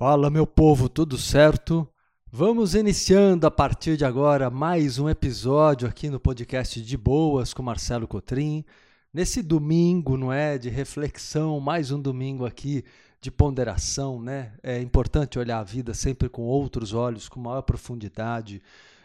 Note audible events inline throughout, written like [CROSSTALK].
Fala, meu povo, tudo certo? Vamos iniciando a partir de agora mais um episódio aqui no podcast de Boas com Marcelo Cotrim. Nesse domingo, não é, de reflexão, mais um domingo aqui de ponderação, né? É importante olhar a vida sempre com outros olhos, com maior profundidade,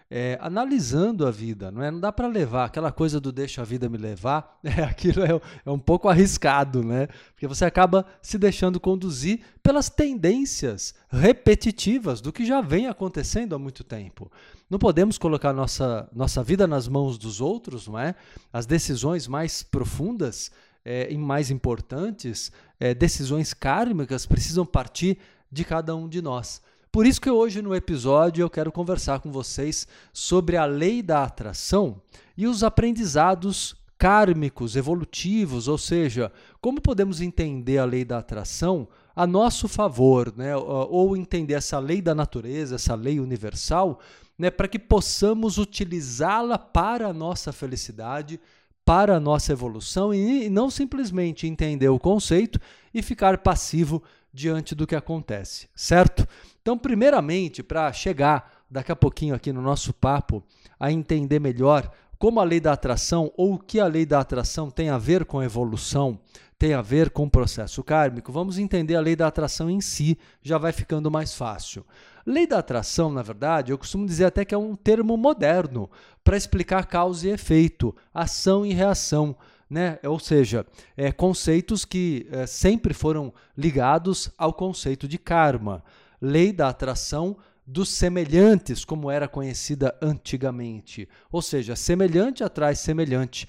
é, analisando a vida, não é? Não dá para levar aquela coisa do deixa a vida me levar, [LAUGHS] é, aquilo é, é, um pouco arriscado, né? Porque você acaba se deixando conduzir pelas tendências repetitivas do que já vem acontecendo há muito tempo. Não podemos colocar nossa, nossa vida nas mãos dos outros, não é? As decisões mais profundas é, e mais importantes, é, decisões kármicas, precisam partir de cada um de nós. Por isso que hoje no episódio eu quero conversar com vocês sobre a lei da atração e os aprendizados kármicos, evolutivos, ou seja, como podemos entender a lei da atração a nosso favor, né? ou entender essa lei da natureza, essa lei universal, né? para que possamos utilizá-la para a nossa felicidade, para a nossa evolução e não simplesmente entender o conceito e ficar passivo diante do que acontece, certo? Então, primeiramente, para chegar daqui a pouquinho aqui no nosso papo a entender melhor como a lei da atração ou o que a lei da atração tem a ver com a evolução, tem a ver com o processo kármico, vamos entender a lei da atração em si, já vai ficando mais fácil. Lei da atração, na verdade, eu costumo dizer até que é um termo moderno para explicar causa e efeito, ação e reação. Né? Ou seja, é, conceitos que é, sempre foram ligados ao conceito de karma lei da atração dos semelhantes, como era conhecida antigamente. Ou seja, semelhante atrai semelhante.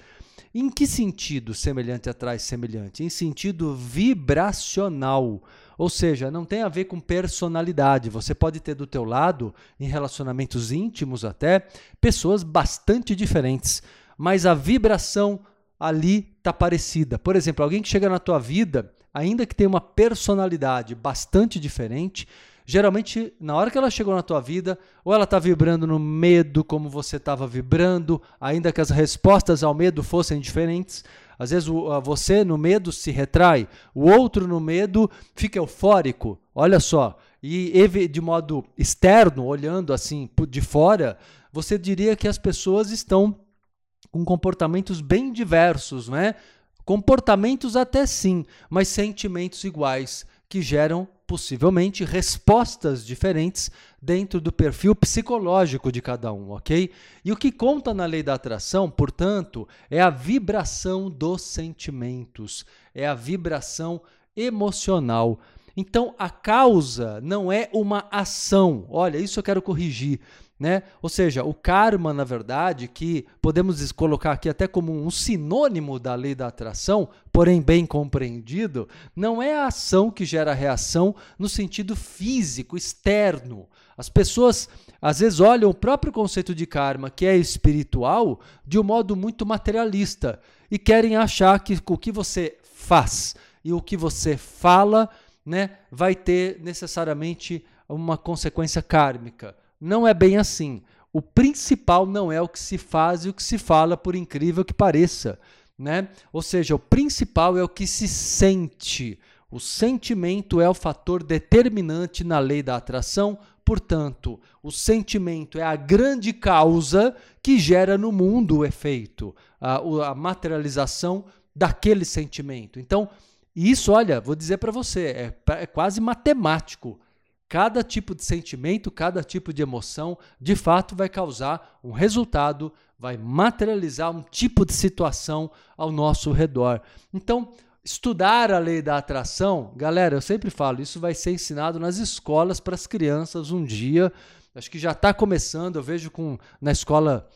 Em que sentido semelhante atrai semelhante? Em sentido vibracional. Ou seja, não tem a ver com personalidade. Você pode ter do teu lado, em relacionamentos íntimos até, pessoas bastante diferentes, mas a vibração ali está parecida. Por exemplo, alguém que chega na tua vida, ainda que tenha uma personalidade bastante diferente, Geralmente, na hora que ela chegou na tua vida, ou ela está vibrando no medo, como você estava vibrando, ainda que as respostas ao medo fossem diferentes. Às vezes você no medo se retrai, o outro no medo fica eufórico. Olha só, e de modo externo, olhando assim de fora, você diria que as pessoas estão com comportamentos bem diversos, né? Comportamentos até sim, mas sentimentos iguais que geram possivelmente respostas diferentes dentro do perfil psicológico de cada um, ok? E o que conta na lei da atração, portanto, é a vibração dos sentimentos, é a vibração emocional. Então, a causa não é uma ação. Olha, isso eu quero corrigir. Né? Ou seja, o karma, na verdade, que podemos colocar aqui até como um sinônimo da lei da atração, porém bem compreendido, não é a ação que gera a reação no sentido físico, externo. As pessoas às vezes olham o próprio conceito de karma, que é espiritual, de um modo muito materialista e querem achar que o que você faz e o que você fala né, vai ter necessariamente uma consequência kármica. Não é bem assim. O principal não é o que se faz e o que se fala, por incrível que pareça. Né? Ou seja, o principal é o que se sente. O sentimento é o fator determinante na lei da atração, portanto, o sentimento é a grande causa que gera no mundo o efeito, a, a materialização daquele sentimento. Então, isso, olha, vou dizer para você, é, é quase matemático. Cada tipo de sentimento, cada tipo de emoção, de fato vai causar um resultado, vai materializar um tipo de situação ao nosso redor. Então, estudar a lei da atração, galera, eu sempre falo, isso vai ser ensinado nas escolas para as crianças um dia. Acho que já está começando, eu vejo com na escola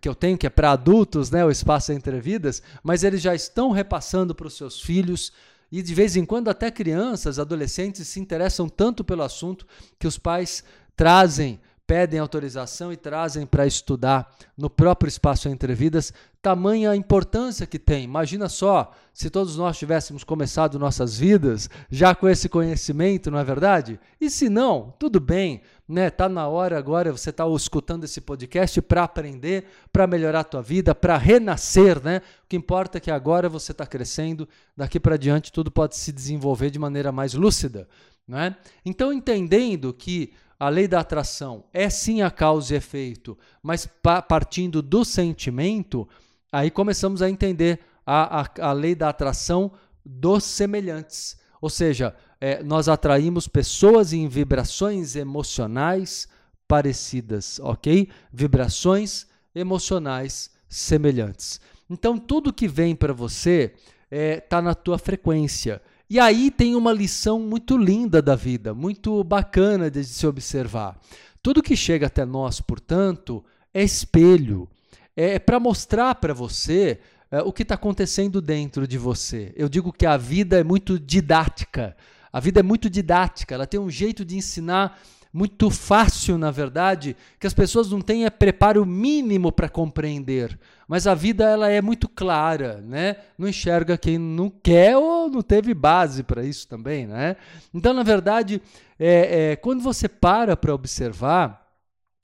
que eu tenho, que é para adultos, né, o Espaço Entre Vidas, mas eles já estão repassando para os seus filhos e de vez em quando até crianças, adolescentes se interessam tanto pelo assunto que os pais trazem pedem autorização e trazem para estudar no próprio espaço Entre Vidas, tamanha importância que tem. Imagina só se todos nós tivéssemos começado nossas vidas já com esse conhecimento, não é verdade? E se não, tudo bem, né? Tá na hora agora você está escutando esse podcast para aprender, para melhorar a tua vida, para renascer, né? O que importa é que agora você está crescendo, daqui para diante tudo pode se desenvolver de maneira mais lúcida, né? Então entendendo que a lei da atração é sim a causa e efeito, mas partindo do sentimento, aí começamos a entender a, a, a lei da atração dos semelhantes. Ou seja, é, nós atraímos pessoas em vibrações emocionais parecidas, ok? Vibrações emocionais semelhantes. Então, tudo que vem para você está é, tá na tua frequência. E aí tem uma lição muito linda da vida, muito bacana de se observar. Tudo que chega até nós, portanto, é espelho. É para mostrar para você é, o que está acontecendo dentro de você. Eu digo que a vida é muito didática. A vida é muito didática, ela tem um jeito de ensinar muito fácil, na verdade, que as pessoas não têm é preparo mínimo para compreender. Mas a vida ela é muito clara, né? Não enxerga quem não quer ou não teve base para isso também, né? Então, na verdade, é, é quando você para para observar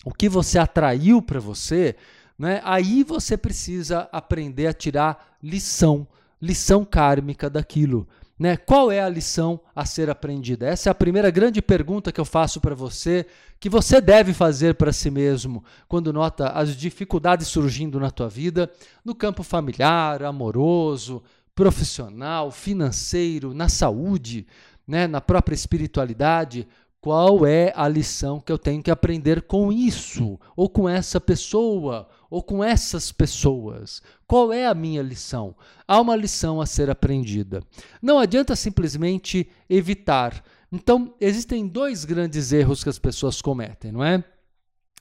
o que você atraiu para você, né? Aí você precisa aprender a tirar lição, lição kármica daquilo. Né? Qual é a lição a ser aprendida? Essa é a primeira grande pergunta que eu faço para você, que você deve fazer para si mesmo quando nota as dificuldades surgindo na tua vida, no campo familiar, amoroso, profissional, financeiro, na saúde, né? na própria espiritualidade. Qual é a lição que eu tenho que aprender com isso, ou com essa pessoa, ou com essas pessoas? Qual é a minha lição? Há uma lição a ser aprendida. Não adianta simplesmente evitar. Então, existem dois grandes erros que as pessoas cometem, não é?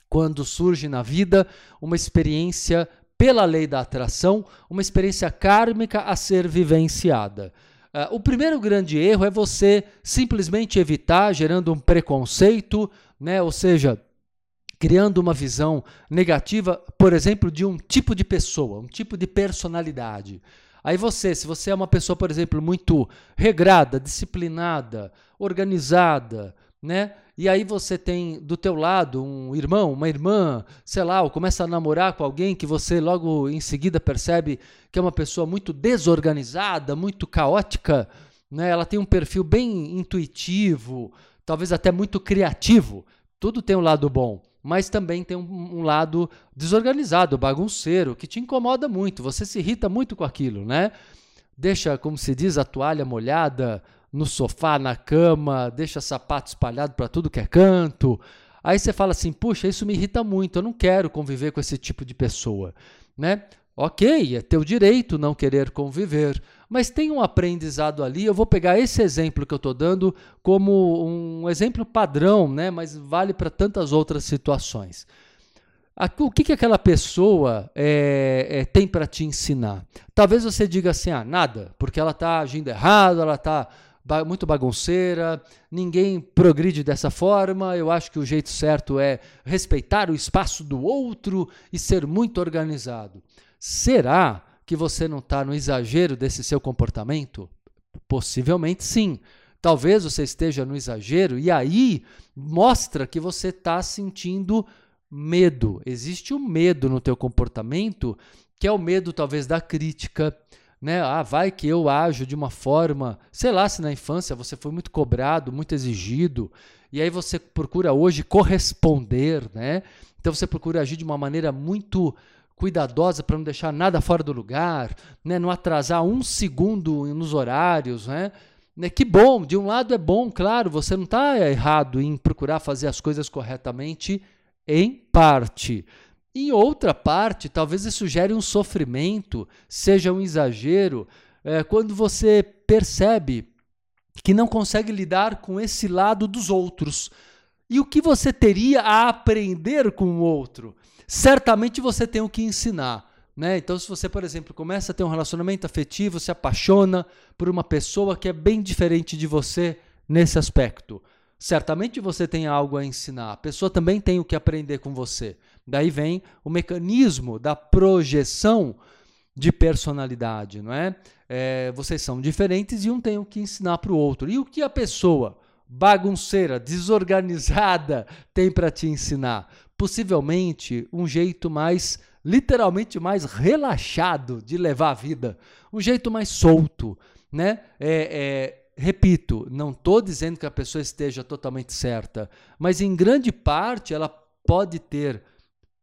Quando surge na vida uma experiência pela lei da atração, uma experiência kármica a ser vivenciada. Uh, o primeiro grande erro é você simplesmente evitar, gerando um preconceito, né? ou seja, criando uma visão negativa, por exemplo, de um tipo de pessoa, um tipo de personalidade. Aí você, se você é uma pessoa, por exemplo, muito regrada, disciplinada, organizada, né? E aí você tem do teu lado um irmão, uma irmã, sei lá, ou começa a namorar com alguém que você logo em seguida percebe que é uma pessoa muito desorganizada, muito caótica, né? Ela tem um perfil bem intuitivo, talvez até muito criativo. Tudo tem um lado bom mas também tem um, um, lado desorganizado, bagunceiro, que te incomoda muito, você se irrita muito com aquilo, né? Deixa, como se diz, a toalha molhada no sofá, na cama, deixa sapato espalhado para tudo que é canto. Aí você fala assim: puxa, isso me irrita muito, eu não quero conviver com esse tipo de pessoa, né? Ok, é teu direito não querer conviver, mas tem um aprendizado ali. Eu vou pegar esse exemplo que eu estou dando como um exemplo padrão, né? mas vale para tantas outras situações. O que, que aquela pessoa é, é, tem para te ensinar? Talvez você diga assim: ah, nada, porque ela está agindo errado, ela está muito bagunceira, ninguém progride dessa forma. Eu acho que o jeito certo é respeitar o espaço do outro e ser muito organizado. Será que você não está no exagero desse seu comportamento? Possivelmente sim. Talvez você esteja no exagero e aí mostra que você está sentindo medo. Existe um medo no teu comportamento que é o medo talvez da crítica, né? Ah, vai que eu ajo de uma forma, sei lá, se na infância você foi muito cobrado, muito exigido, e aí você procura hoje corresponder, né? Então você procura agir de uma maneira muito cuidadosa para não deixar nada fora do lugar, né? não atrasar um segundo nos horários. Né? né? Que bom, de um lado é bom, claro, você não está errado em procurar fazer as coisas corretamente, em parte. Em outra parte, talvez isso gere um sofrimento, seja um exagero, é, quando você percebe que não consegue lidar com esse lado dos outros. E o que você teria a aprender com o outro? Certamente você tem o que ensinar. Né? Então, se você, por exemplo, começa a ter um relacionamento afetivo, se apaixona por uma pessoa que é bem diferente de você nesse aspecto, certamente você tem algo a ensinar, a pessoa também tem o que aprender com você. Daí vem o mecanismo da projeção de personalidade, não é? é vocês são diferentes e um tem o que ensinar para o outro. E o que a pessoa bagunceira, desorganizada [LAUGHS] tem para te ensinar? Possivelmente um jeito mais, literalmente mais relaxado de levar a vida, um jeito mais solto, né? É, é, repito, não estou dizendo que a pessoa esteja totalmente certa, mas em grande parte ela pode ter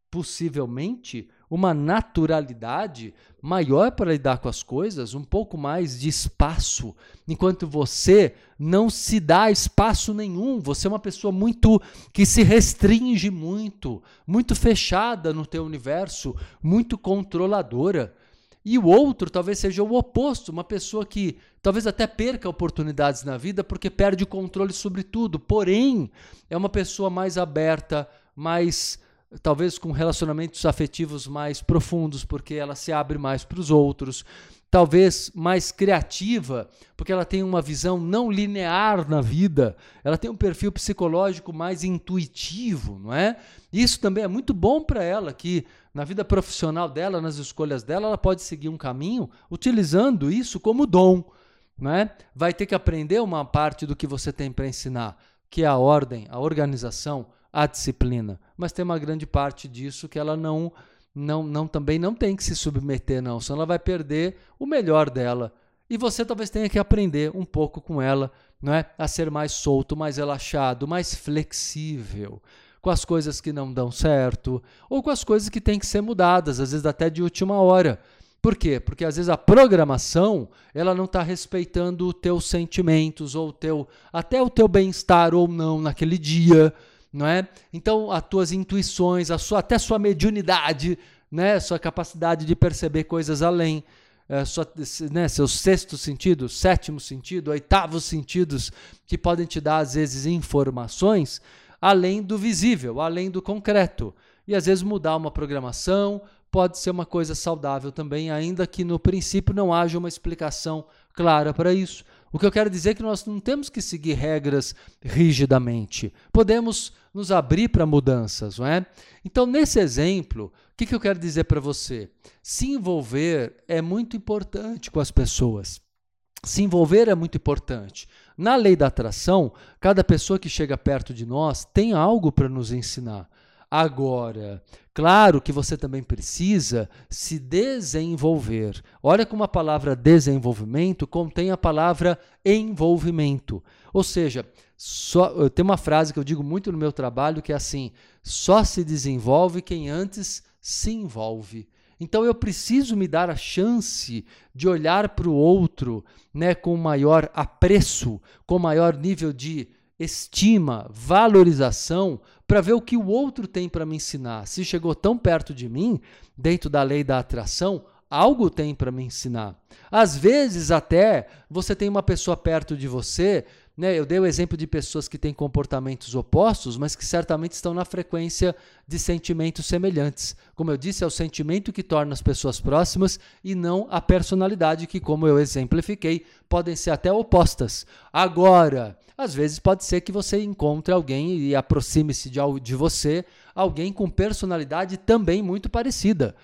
possivelmente uma naturalidade maior para lidar com as coisas, um pouco mais de espaço, enquanto você não se dá espaço nenhum. Você é uma pessoa muito que se restringe muito, muito fechada no teu universo, muito controladora. E o outro talvez seja o oposto, uma pessoa que talvez até perca oportunidades na vida porque perde o controle sobre tudo, porém é uma pessoa mais aberta, mais talvez com relacionamentos afetivos mais profundos, porque ela se abre mais para os outros, talvez mais criativa, porque ela tem uma visão não linear na vida, ela tem um perfil psicológico mais intuitivo, não é? Isso também é muito bom para ela, que na vida profissional dela, nas escolhas dela, ela pode seguir um caminho utilizando isso como dom, não é? Vai ter que aprender uma parte do que você tem para ensinar, que é a ordem, a organização, a disciplina, mas tem uma grande parte disso que ela não, não, não também não tem que se submeter, não, senão ela vai perder o melhor dela. E você talvez tenha que aprender um pouco com ela, não é? A ser mais solto, mais relaxado, mais flexível com as coisas que não dão certo ou com as coisas que têm que ser mudadas, às vezes até de última hora. Por quê? Porque às vezes a programação ela não está respeitando os teus sentimentos ou teu, até o teu bem-estar ou não naquele dia não é? Então, as tuas intuições, a sua, até sua mediunidade, né? Sua capacidade de perceber coisas além, é, sua, né? Seus sexto sentido, sétimo sentido, oitavos sentidos que podem te dar às vezes informações além do visível, além do concreto. E às vezes mudar uma programação pode ser uma coisa saudável também, ainda que no princípio não haja uma explicação clara para isso. O que eu quero dizer é que nós não temos que seguir regras rigidamente. Podemos nos abrir para mudanças, não é? Então, nesse exemplo, o que, que eu quero dizer para você? Se envolver é muito importante com as pessoas. Se envolver é muito importante. Na lei da atração, cada pessoa que chega perto de nós tem algo para nos ensinar. Agora, claro que você também precisa se desenvolver. Olha como a palavra desenvolvimento contém a palavra envolvimento. Ou seja, só, tem uma frase que eu digo muito no meu trabalho que é assim: só se desenvolve quem antes se envolve. Então eu preciso me dar a chance de olhar para o outro né, com maior apreço, com maior nível de estima, valorização, para ver o que o outro tem para me ensinar. Se chegou tão perto de mim, dentro da lei da atração, algo tem para me ensinar. Às vezes, até você tem uma pessoa perto de você. Né? Eu dei o exemplo de pessoas que têm comportamentos opostos, mas que certamente estão na frequência de sentimentos semelhantes. Como eu disse, é o sentimento que torna as pessoas próximas e não a personalidade, que, como eu exemplifiquei, podem ser até opostas. Agora, às vezes pode ser que você encontre alguém e aproxime-se de, de você, alguém com personalidade também muito parecida.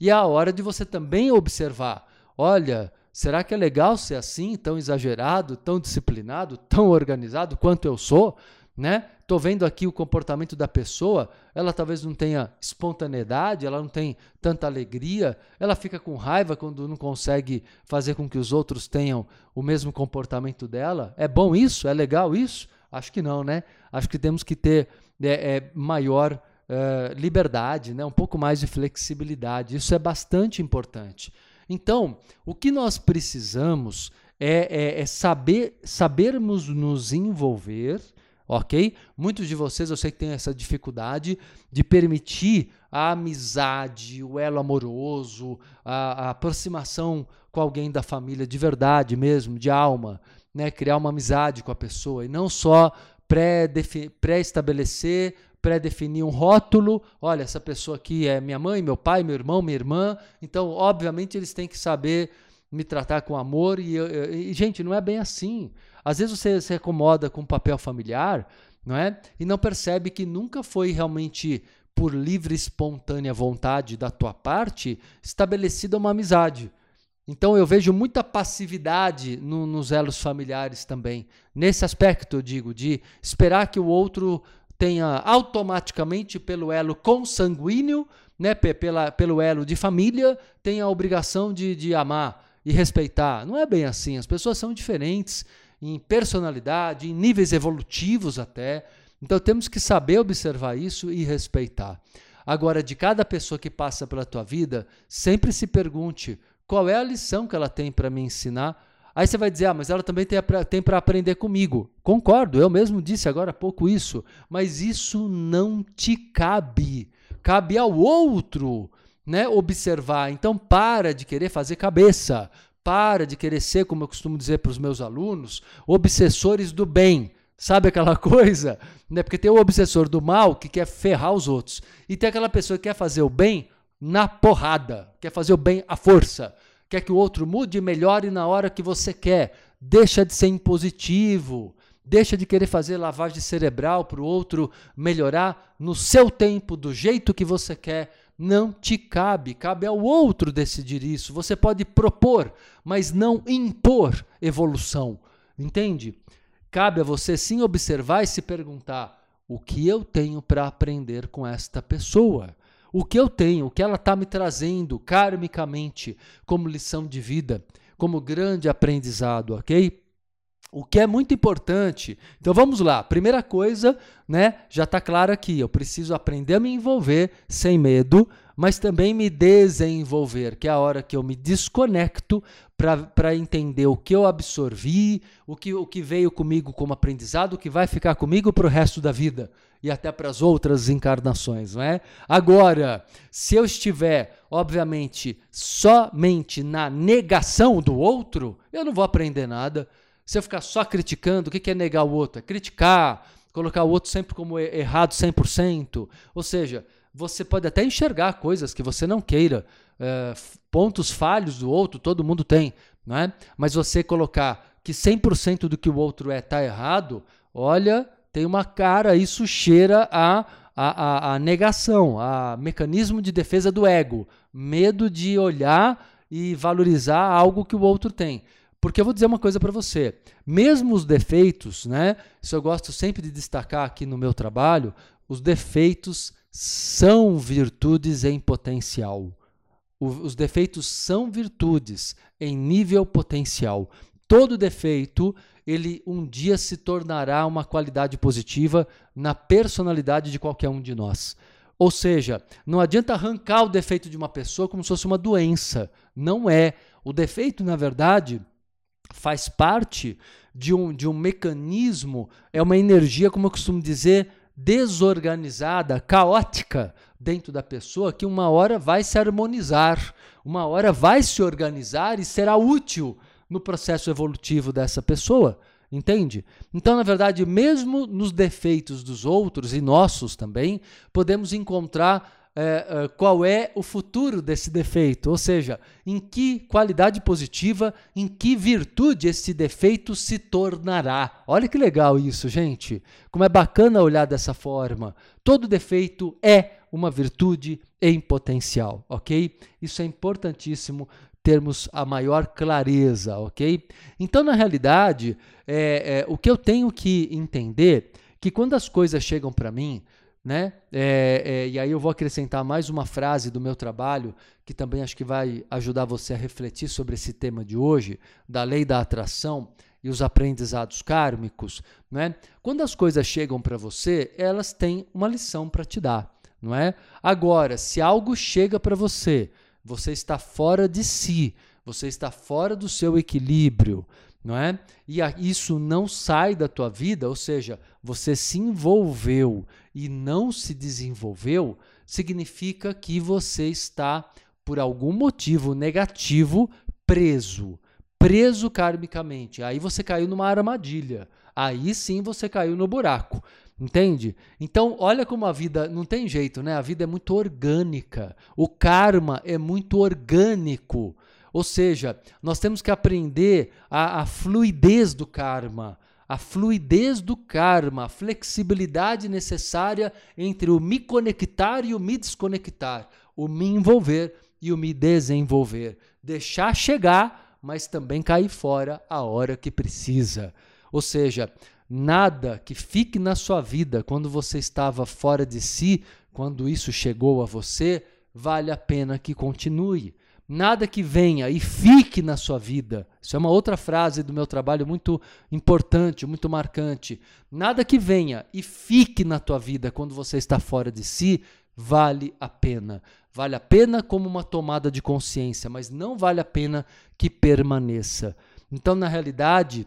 E é a hora de você também observar: olha, será que é legal ser assim, tão exagerado, tão disciplinado, tão organizado quanto eu sou? né? Tô vendo aqui o comportamento da pessoa, ela talvez não tenha espontaneidade, ela não tem tanta alegria, ela fica com raiva quando não consegue fazer com que os outros tenham o mesmo comportamento dela. É bom isso? É legal isso? Acho que não, né? Acho que temos que ter é, é, maior é, liberdade, né? um pouco mais de flexibilidade. Isso é bastante importante. Então, o que nós precisamos é, é, é saber, sabermos nos envolver ok? Muitos de vocês eu sei que têm essa dificuldade de permitir a amizade, o elo amoroso, a, a aproximação com alguém da família de verdade mesmo, de alma, né? Criar uma amizade com a pessoa e não só pré-estabelecer, pré-definir um rótulo. Olha, essa pessoa aqui é minha mãe, meu pai, meu irmão, minha irmã. Então, obviamente, eles têm que saber me tratar com amor. E, e, gente, não é bem assim. Às vezes você se acomoda com o papel familiar, não é? E não percebe que nunca foi realmente por livre espontânea vontade da tua parte estabelecida uma amizade. Então eu vejo muita passividade no, nos elos familiares também. Nesse aspecto, eu digo, de esperar que o outro tenha automaticamente, pelo elo consanguíneo, né, pela, pelo elo de família, tenha a obrigação de, de amar e respeitar. Não é bem assim. As pessoas são diferentes em personalidade, em níveis evolutivos até. Então temos que saber observar isso e respeitar. Agora, de cada pessoa que passa pela tua vida, sempre se pergunte qual é a lição que ela tem para me ensinar. Aí você vai dizer, ah, mas ela também tem para aprender comigo. Concordo, eu mesmo disse agora há pouco isso, mas isso não te cabe. Cabe ao outro né, observar. Então, para de querer fazer cabeça. Para de querer ser, como eu costumo dizer para os meus alunos, obsessores do bem. Sabe aquela [LAUGHS] coisa? Né? Porque tem o obsessor do mal que quer ferrar os outros. E tem aquela pessoa que quer fazer o bem na porrada, quer fazer o bem à força. Quer que o outro mude e melhore na hora que você quer. Deixa de ser impositivo. Deixa de querer fazer lavagem cerebral para o outro melhorar no seu tempo, do jeito que você quer. Não te cabe, cabe ao outro decidir isso. Você pode propor, mas não impor evolução. Entende? Cabe a você sim observar e se perguntar: o que eu tenho para aprender com esta pessoa? O que eu tenho, o que ela está me trazendo karmicamente como lição de vida, como grande aprendizado, ok? O que é muito importante. Então vamos lá. Primeira coisa, né? Já está claro aqui. Eu preciso aprender a me envolver sem medo, mas também me desenvolver, que é a hora que eu me desconecto para entender o que eu absorvi, o que, o que veio comigo como aprendizado, o que vai ficar comigo para o resto da vida e até para as outras encarnações, não é? Agora, se eu estiver, obviamente, somente na negação do outro, eu não vou aprender nada. Se eu ficar só criticando, o que é negar o outro? É criticar, colocar o outro sempre como errado 100%. Ou seja, você pode até enxergar coisas que você não queira, é, pontos falhos do outro, todo mundo tem, não é? Mas você colocar que 100% do que o outro é está errado, olha, tem uma cara, isso cheira a, a, a, a negação, a mecanismo de defesa do ego, medo de olhar e valorizar algo que o outro tem. Porque eu vou dizer uma coisa para você, mesmo os defeitos, né? Isso eu gosto sempre de destacar aqui no meu trabalho, os defeitos são virtudes em potencial. os defeitos são virtudes em nível potencial. Todo defeito, ele um dia se tornará uma qualidade positiva na personalidade de qualquer um de nós. Ou seja, não adianta arrancar o defeito de uma pessoa como se fosse uma doença. Não é. O defeito, na verdade, faz parte de um, de um mecanismo, é uma energia, como eu costumo dizer, desorganizada, caótica dentro da pessoa, que uma hora vai se harmonizar, uma hora vai se organizar e será útil no processo evolutivo dessa pessoa. Entende? Então, na verdade, mesmo nos defeitos dos outros e nossos também, podemos encontrar é, qual é o futuro desse defeito, ou seja, em que qualidade positiva, em que virtude esse defeito se tornará. Olha que legal isso, gente. Como é bacana olhar dessa forma. Todo defeito é uma virtude em potencial, ok? Isso é importantíssimo termos a maior clareza, ok? Então, na realidade, é, é, o que eu tenho que entender que quando as coisas chegam para mim, né? É, é, e aí eu vou acrescentar mais uma frase do meu trabalho que também acho que vai ajudar você a refletir sobre esse tema de hoje, da lei da atração e os aprendizados kármicos, né? Quando as coisas chegam para você, elas têm uma lição para te dar, não é? Agora, se algo chega para você, você está fora de si, você está fora do seu equilíbrio, não é? E isso não sai da tua vida, ou seja, você se envolveu e não se desenvolveu, significa que você está, por algum motivo negativo, preso. Preso karmicamente. Aí você caiu numa armadilha. Aí sim você caiu no buraco. Entende? Então, olha como a vida não tem jeito, né? A vida é muito orgânica. O karma é muito orgânico. Ou seja, nós temos que aprender a, a fluidez do karma, a fluidez do karma, a flexibilidade necessária entre o me conectar e o me desconectar, o me envolver e o me desenvolver. Deixar chegar, mas também cair fora a hora que precisa. Ou seja, nada que fique na sua vida quando você estava fora de si, quando isso chegou a você, vale a pena que continue. Nada que venha e fique na sua vida. Isso é uma outra frase do meu trabalho muito importante, muito marcante. Nada que venha e fique na tua vida quando você está fora de si vale a pena. Vale a pena como uma tomada de consciência, mas não vale a pena que permaneça. Então, na realidade,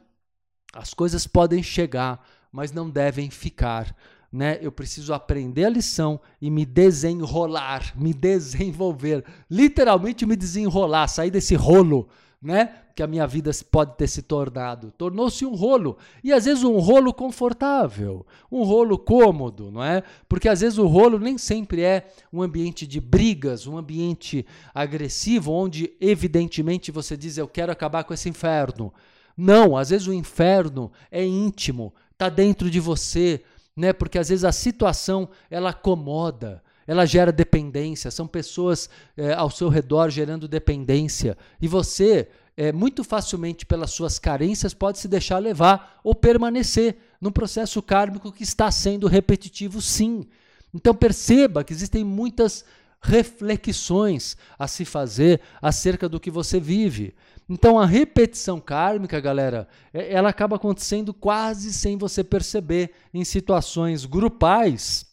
as coisas podem chegar, mas não devem ficar né? Eu preciso aprender a lição e me desenrolar, me desenvolver, literalmente me desenrolar, sair desse rolo, né? Que a minha vida pode ter se tornado. Tornou-se um rolo. E às vezes um rolo confortável, um rolo cômodo, não é? Porque às vezes o rolo nem sempre é um ambiente de brigas, um ambiente agressivo, onde evidentemente você diz eu quero acabar com esse inferno. Não, às vezes o inferno é íntimo, está dentro de você, né? Porque às vezes a situação ela acomoda, ela gera dependência, são pessoas é, ao seu redor gerando dependência e você é, muito facilmente pelas suas carências pode se deixar levar ou permanecer num processo kármico que está sendo repetitivo, sim. Então perceba que existem muitas reflexões a se fazer acerca do que você vive. Então a repetição kármica, galera, é, ela acaba acontecendo quase sem você perceber em situações grupais,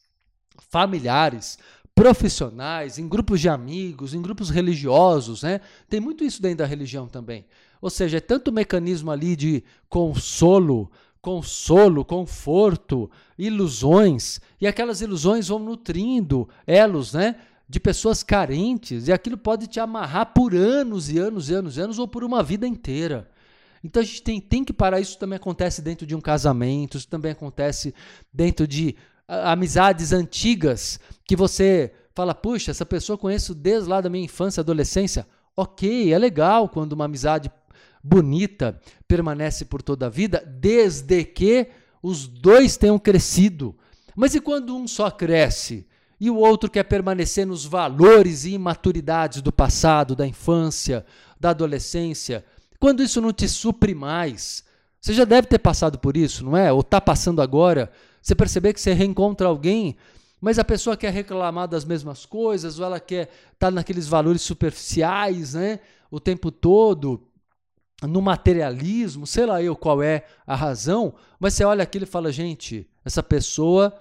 familiares, profissionais, em grupos de amigos, em grupos religiosos, né? Tem muito isso dentro da religião também. Ou seja, é tanto mecanismo ali de consolo, consolo, conforto, ilusões, e aquelas ilusões vão nutrindo elos, né? De pessoas carentes e aquilo pode te amarrar por anos e anos e anos e anos ou por uma vida inteira. Então a gente tem, tem que parar. Isso também acontece dentro de um casamento, isso também acontece dentro de amizades antigas que você fala, puxa, essa pessoa eu conheço desde lá da minha infância, adolescência. Ok, é legal quando uma amizade bonita permanece por toda a vida, desde que os dois tenham crescido. Mas e quando um só cresce? E o outro quer permanecer nos valores e imaturidades do passado, da infância, da adolescência, quando isso não te supre mais. Você já deve ter passado por isso, não é? Ou está passando agora. Você perceber que você reencontra alguém, mas a pessoa quer reclamar das mesmas coisas, ou ela quer estar tá naqueles valores superficiais, né? O tempo todo, no materialismo, sei lá eu qual é a razão, mas você olha aquilo e fala, gente, essa pessoa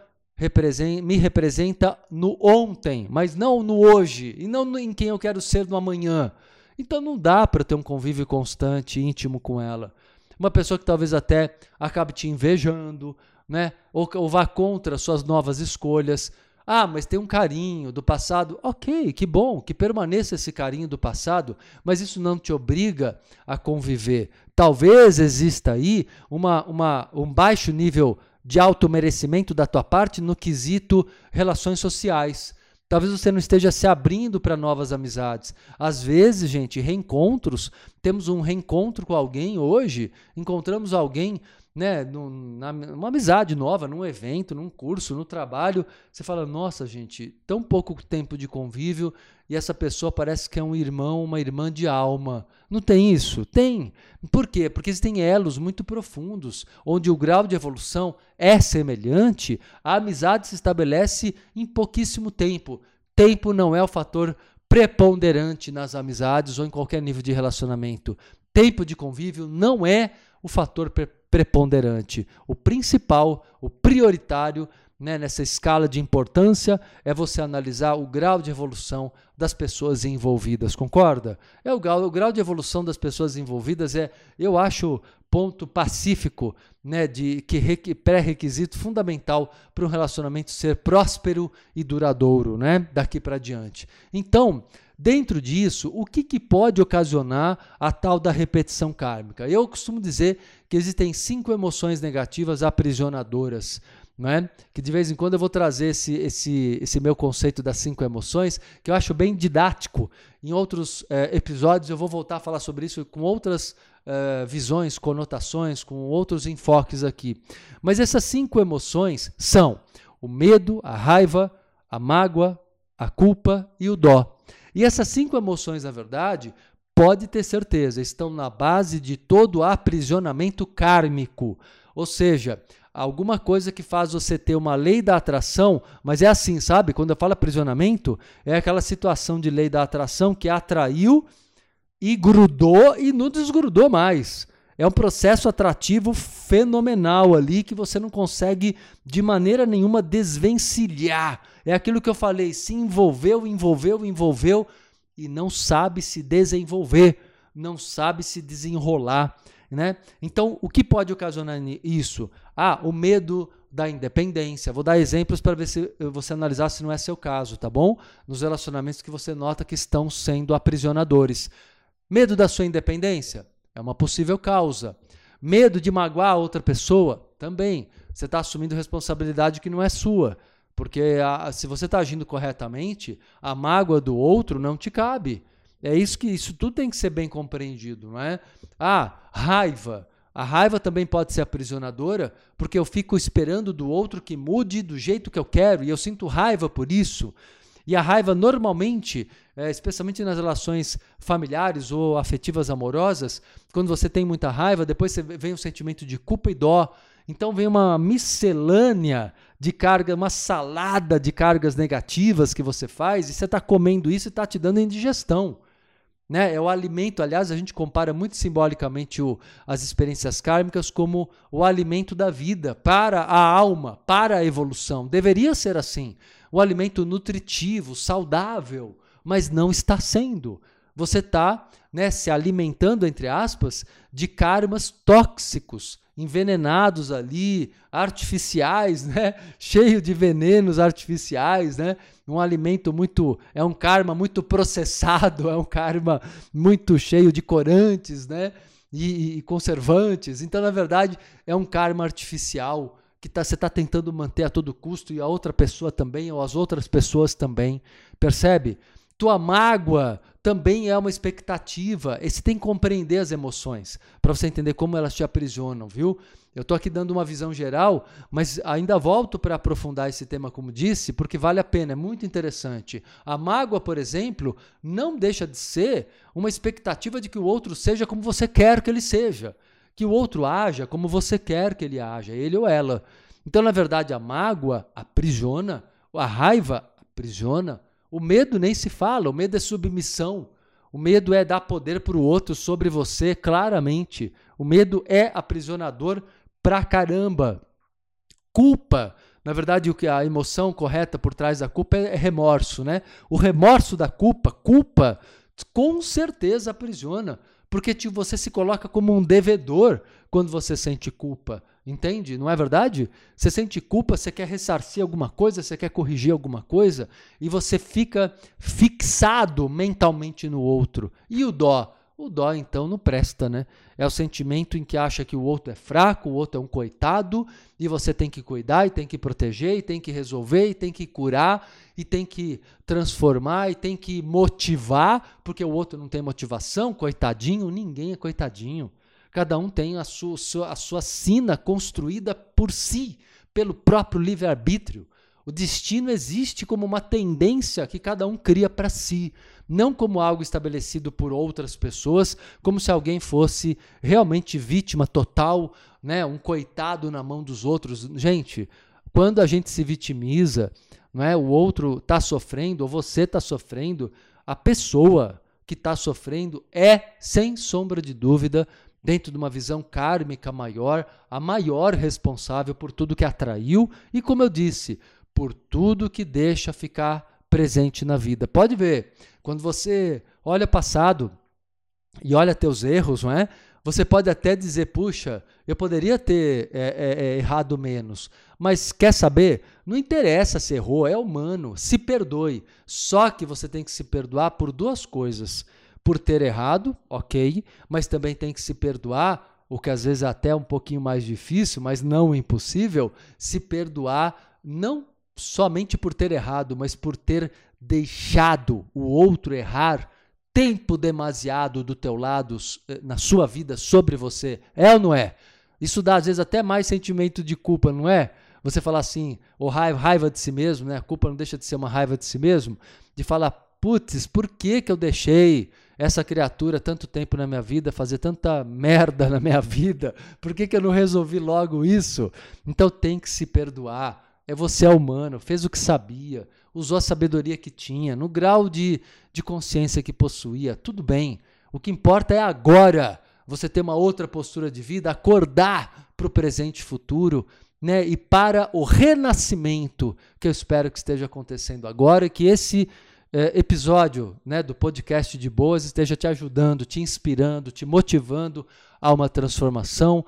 me representa no ontem, mas não no hoje, e não em quem eu quero ser no amanhã. Então não dá para ter um convívio constante, íntimo com ela. Uma pessoa que talvez até acabe te invejando, né? ou, ou vá contra suas novas escolhas. Ah, mas tem um carinho do passado. Ok, que bom, que permaneça esse carinho do passado, mas isso não te obriga a conviver. Talvez exista aí uma, uma, um baixo nível de automerecimento da tua parte no quesito relações sociais. Talvez você não esteja se abrindo para novas amizades. Às vezes, gente, reencontros, temos um reencontro com alguém hoje, encontramos alguém né, numa amizade nova, num evento, num curso, no trabalho, você fala: nossa, gente, tão pouco tempo de convívio e essa pessoa parece que é um irmão, uma irmã de alma. Não tem isso? Tem. Por quê? Porque existem elos muito profundos, onde o grau de evolução é semelhante, a amizade se estabelece em pouquíssimo tempo. Tempo não é o fator preponderante nas amizades ou em qualquer nível de relacionamento. Tempo de convívio não é o fator preponderante. O principal, o prioritário né, nessa escala de importância é você analisar o grau de evolução das pessoas envolvidas, concorda? É o grau, o grau de evolução das pessoas envolvidas é, eu acho, ponto pacífico, né, de que pré-requisito fundamental para um relacionamento ser próspero e duradouro, né, daqui para diante. Então, Dentro disso, o que, que pode ocasionar a tal da repetição kármica? Eu costumo dizer que existem cinco emoções negativas aprisionadoras né? Que de vez em quando eu vou trazer esse, esse, esse meu conceito das cinco emoções, que eu acho bem didático. Em outros é, episódios eu vou voltar a falar sobre isso com outras é, visões, conotações, com outros enfoques aqui. Mas essas cinco emoções são o medo, a raiva, a mágoa, a culpa e o dó. E essas cinco emoções, na verdade, pode ter certeza, estão na base de todo aprisionamento kármico. Ou seja, alguma coisa que faz você ter uma lei da atração, mas é assim, sabe? Quando eu falo aprisionamento, é aquela situação de lei da atração que atraiu e grudou e não desgrudou mais. É um processo atrativo fenomenal ali que você não consegue de maneira nenhuma desvencilhar. É aquilo que eu falei, se envolveu, envolveu, envolveu e não sabe se desenvolver, não sabe se desenrolar. Né? Então, o que pode ocasionar isso? Ah, o medo da independência. Vou dar exemplos para ver se você analisar se não é seu caso, tá bom? Nos relacionamentos que você nota que estão sendo aprisionadores. Medo da sua independência é uma possível causa. Medo de magoar outra pessoa também. Você está assumindo responsabilidade que não é sua. Porque a, se você está agindo corretamente, a mágoa do outro não te cabe. É isso que isso tudo tem que ser bem compreendido, não é? Ah, raiva. A raiva também pode ser aprisionadora, porque eu fico esperando do outro que mude do jeito que eu quero e eu sinto raiva por isso. E a raiva normalmente, é, especialmente nas relações familiares ou afetivas amorosas, quando você tem muita raiva, depois vem um sentimento de culpa e dó. Então vem uma miscelânea de carga, uma salada de cargas negativas que você faz e você está comendo isso e está te dando indigestão. Né? É o alimento, aliás, a gente compara muito simbolicamente o, as experiências kármicas como o alimento da vida para a alma, para a evolução. Deveria ser assim. O alimento nutritivo, saudável, mas não está sendo. Você está né, se alimentando, entre aspas, de karmas tóxicos, envenenados ali, artificiais, [LAUGHS] né? cheio de venenos artificiais, né? um alimento muito, é um karma muito processado, [LAUGHS] é um karma muito cheio de corantes né? e, e conservantes. Então, na verdade, é um karma artificial que tá, você está tentando manter a todo custo e a outra pessoa também, ou as outras pessoas também. Percebe? Tua mágoa também é uma expectativa. E você tem que compreender as emoções para você entender como elas te aprisionam, viu? Eu estou aqui dando uma visão geral, mas ainda volto para aprofundar esse tema, como disse, porque vale a pena, é muito interessante. A mágoa, por exemplo, não deixa de ser uma expectativa de que o outro seja como você quer que ele seja, que o outro haja como você quer que ele haja, ele ou ela. Então, na verdade, a mágoa aprisiona, a raiva aprisiona, o medo nem se fala, o medo é submissão. O medo é dar poder para o outro sobre você, claramente. O medo é aprisionador pra caramba. Culpa, na verdade, a emoção correta por trás da culpa é remorso, né? O remorso da culpa, culpa, com certeza aprisiona, porque você se coloca como um devedor quando você sente culpa. Entende? Não é verdade? Você sente culpa, você quer ressarcir alguma coisa, você quer corrigir alguma coisa e você fica fixado mentalmente no outro. E o dó? O dó então não presta, né? É o sentimento em que acha que o outro é fraco, o outro é um coitado e você tem que cuidar e tem que proteger e tem que resolver e tem que curar e tem que transformar e tem que motivar, porque o outro não tem motivação, coitadinho, ninguém é coitadinho. Cada um tem a sua, a sua sina construída por si, pelo próprio livre-arbítrio. O destino existe como uma tendência que cada um cria para si, não como algo estabelecido por outras pessoas, como se alguém fosse realmente vítima total, né, um coitado na mão dos outros. Gente, quando a gente se vitimiza, não é, o outro está sofrendo ou você está sofrendo, a pessoa que está sofrendo é, sem sombra de dúvida, dentro de uma visão kármica maior, a maior responsável por tudo que atraiu e, como eu disse, por tudo que deixa ficar presente na vida. Pode ver, quando você olha passado e olha teus erros, não é? Você pode até dizer, puxa, eu poderia ter é, é, é, errado menos. Mas quer saber? Não interessa se errou, é humano. Se perdoe. Só que você tem que se perdoar por duas coisas por ter errado, ok, mas também tem que se perdoar o que às vezes é até um pouquinho mais difícil, mas não impossível, se perdoar não somente por ter errado, mas por ter deixado o outro errar tempo demasiado do teu lado, eh, na sua vida, sobre você. É ou não é? Isso dá às vezes até mais sentimento de culpa, não é? Você falar assim, ou raiva, raiva de si mesmo, né? A culpa não deixa de ser uma raiva de si mesmo, de falar, putz, por que que eu deixei essa criatura tanto tempo na minha vida, fazer tanta merda na minha vida? Por que que eu não resolvi logo isso? Então tem que se perdoar. É você é humano, fez o que sabia, usou a sabedoria que tinha, no grau de, de consciência que possuía, tudo bem. O que importa é agora você ter uma outra postura de vida, acordar para o presente e futuro, né? E para o renascimento que eu espero que esteja acontecendo agora que esse episódio né, do podcast de boas esteja te ajudando, te inspirando, te motivando a uma transformação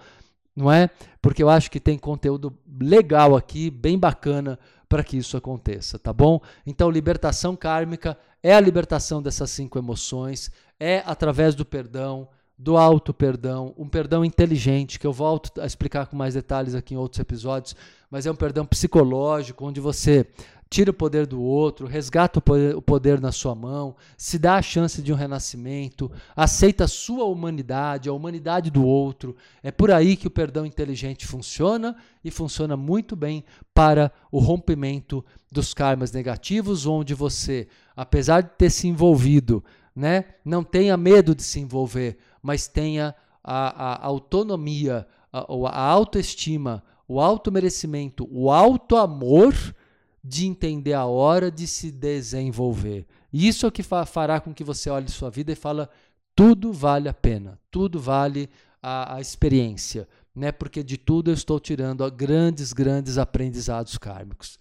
não é? Porque eu acho que tem conteúdo legal aqui, bem bacana para que isso aconteça, tá bom? Então, libertação kármica é a libertação dessas cinco emoções, é através do perdão, do auto perdão, um perdão inteligente, que eu volto a explicar com mais detalhes aqui em outros episódios, mas é um perdão psicológico, onde você tira o poder do outro, resgata o poder, na sua mão, se dá a chance de um renascimento, aceita a sua humanidade, a humanidade do outro. É por aí que o perdão inteligente funciona e funciona muito bem para o rompimento dos karmas negativos, onde você, apesar de ter se envolvido, né, não tenha medo de se envolver, mas tenha a, a autonomia, a, a autoestima, o automerecimento, o auto-amor de entender a hora de se desenvolver. Isso é o que fará com que você olhe sua vida e fala tudo vale a pena, tudo vale a, a experiência, né? Porque de tudo eu estou tirando grandes, grandes aprendizados kármicos.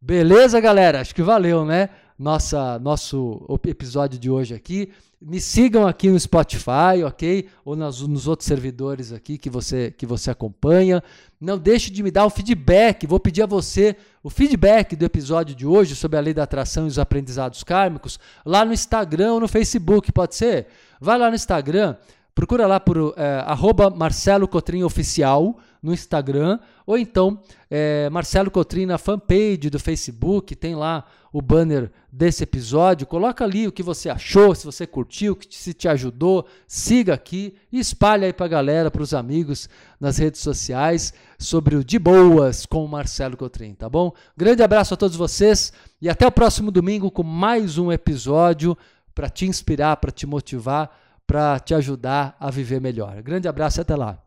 Beleza, galera? Acho que valeu, né? Nossa, nosso episódio de hoje aqui. Me sigam aqui no Spotify, ok? Ou nos, nos, outros servidores aqui que você, que você acompanha. Não deixe de me dar o feedback. Vou pedir a você o feedback do episódio de hoje sobre a lei da atração e os aprendizados kármicos lá no Instagram ou no Facebook, pode ser? Vai lá no Instagram, procura lá por é, Marcelo Cotrim Oficial no Instagram, ou então é, Marcelo Cotrim na fanpage do Facebook, tem lá o banner desse episódio. Coloca ali o que você achou, se você curtiu, se te ajudou, siga aqui e espalhe aí a galera, para os amigos nas redes sociais sobre o De Boas com o Marcelo Cotrim, tá bom? Grande abraço a todos vocês e até o próximo domingo com mais um episódio para te inspirar, para te motivar, para te ajudar a viver melhor. Grande abraço e até lá.